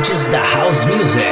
E vertentes da House Music.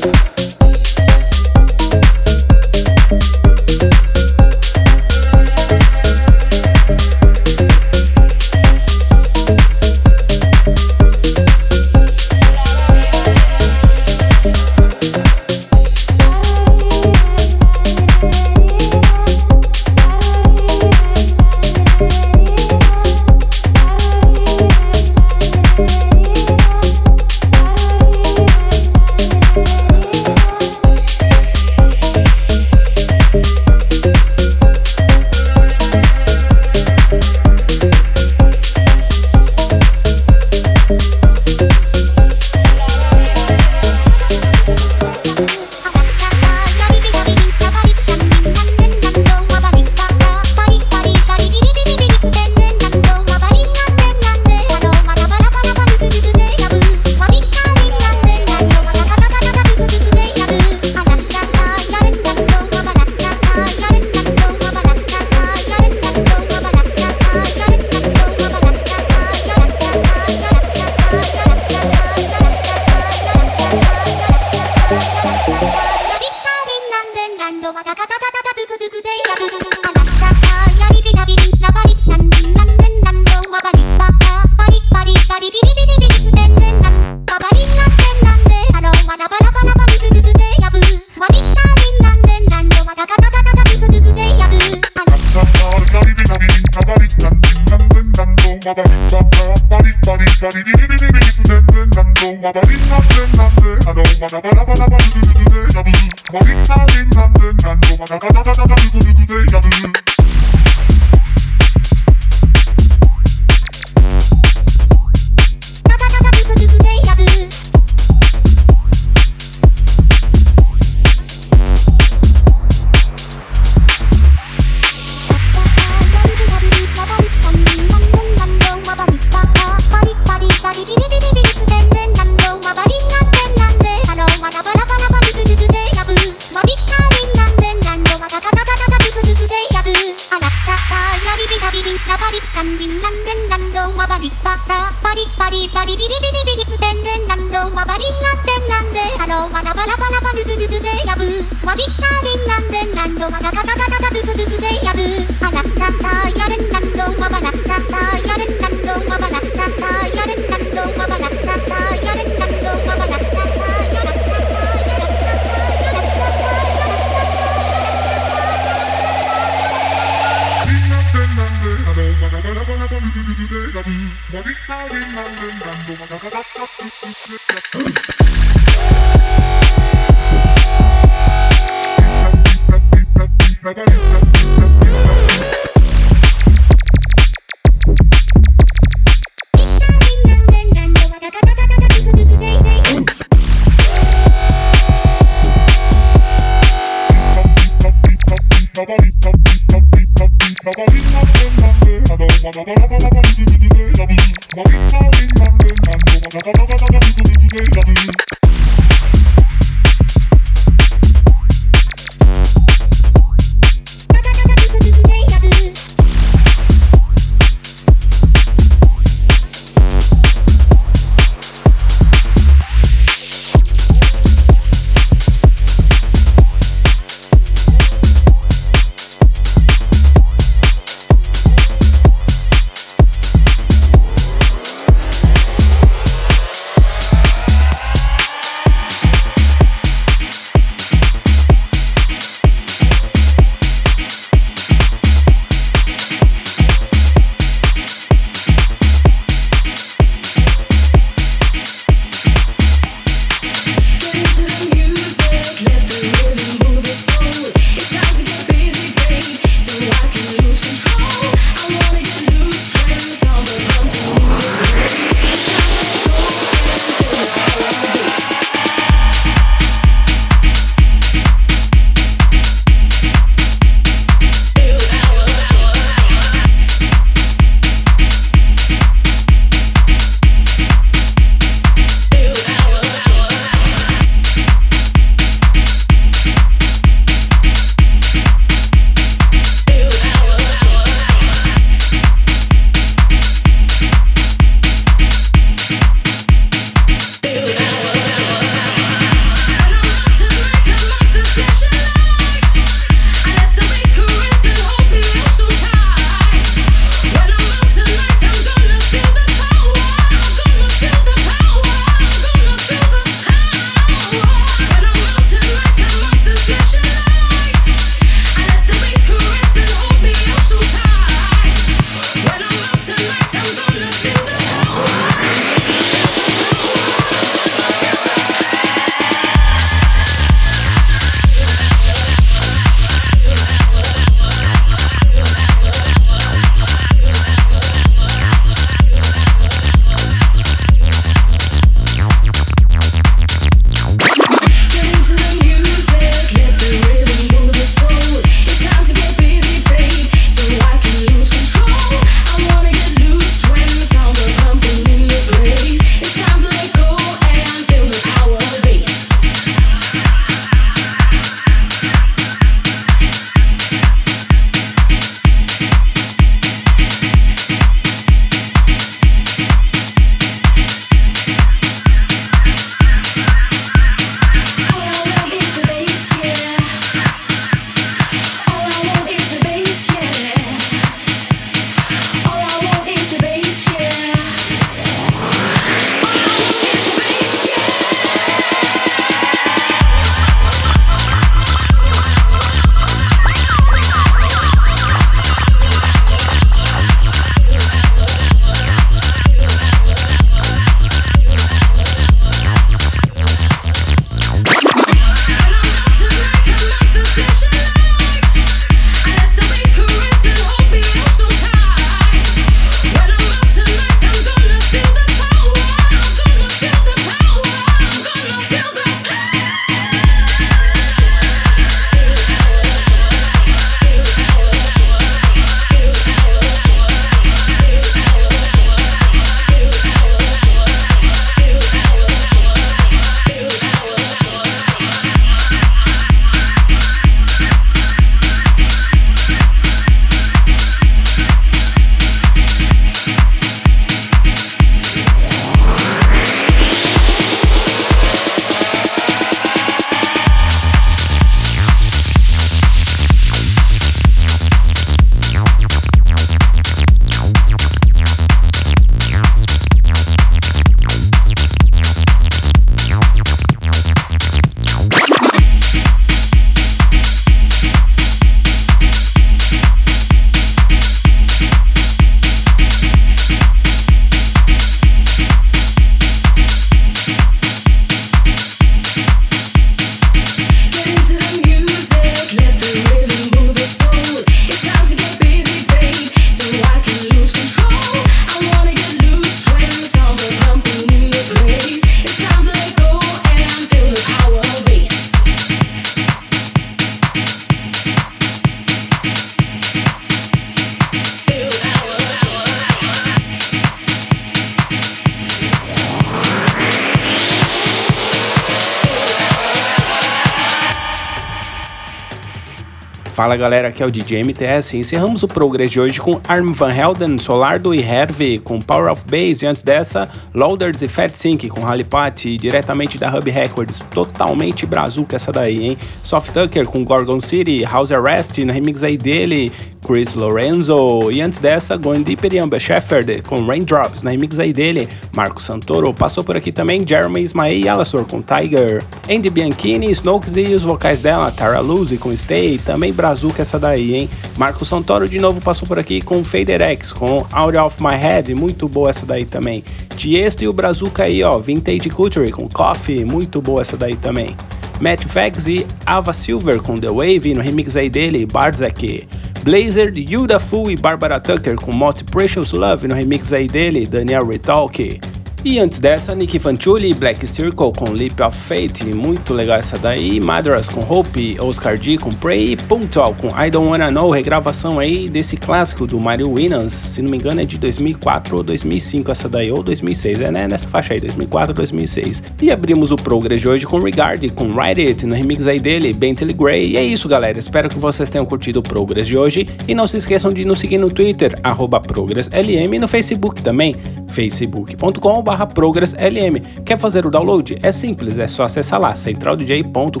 Fala galera, aqui é o DJ MTS. Encerramos o Progress de hoje com Arm Van Helden, Solardo e Herve com Power of Bass. E antes dessa, Loaders e Fat Sync com Rally Party, diretamente da Hub Records. Totalmente brazuca essa daí, hein? Soft Tucker com Gorgon City, House Arrest, na remix aí dele, Chris Lorenzo. E antes dessa, Going Deeper e Amber Shepherd com Raindrops, na remix aí dele, Marco Santoro. Passou por aqui também Jeremy Ismael e Alastor com Tiger. Andy Bianchini, Snokes e os vocais dela, Tara Luzi com Stay, também brazuca essa daí, hein? Marco Santoro de novo passou por aqui com Fader X, com Out of My Head, muito boa essa daí também. Tiesto e o Brazuca aí, ó, Vintage Culture com Coffee, muito boa essa daí também. Matt Fags e Ava Silver com The Wave, no remix aí dele, Barzak. Blazer, Yuda Fu e Barbara Tucker com Most Precious Love, no remix aí dele, Daniel Retalk. E antes dessa, Nick Fanciulli Black Circle com Leap of Fate, muito legal essa daí. Madras com Hope, Oscar D com Prey e Punctual com I Don't Wanna Know, regravação aí desse clássico do Mario Winans, se não me engano é de 2004 ou 2005 essa daí, ou 2006, é né? nessa faixa aí, 2004 ou 2006. E abrimos o Progress de hoje com Regard, com Ride It, no remix aí dele, Bentley Gray. E é isso galera, espero que vocês tenham curtido o Progress de hoje e não se esqueçam de nos seguir no Twitter, arroba ProgressLM e no Facebook também, facebook.com.br progresslm. Quer fazer o download? É simples, é só acessar lá centraldj.com.br.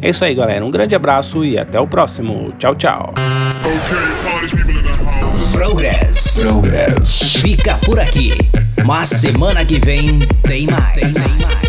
É isso aí, galera. Um grande abraço e até o próximo. Tchau, tchau. Progress. Progress. Fica por aqui. Mas semana que vem tem mais. Tem mais.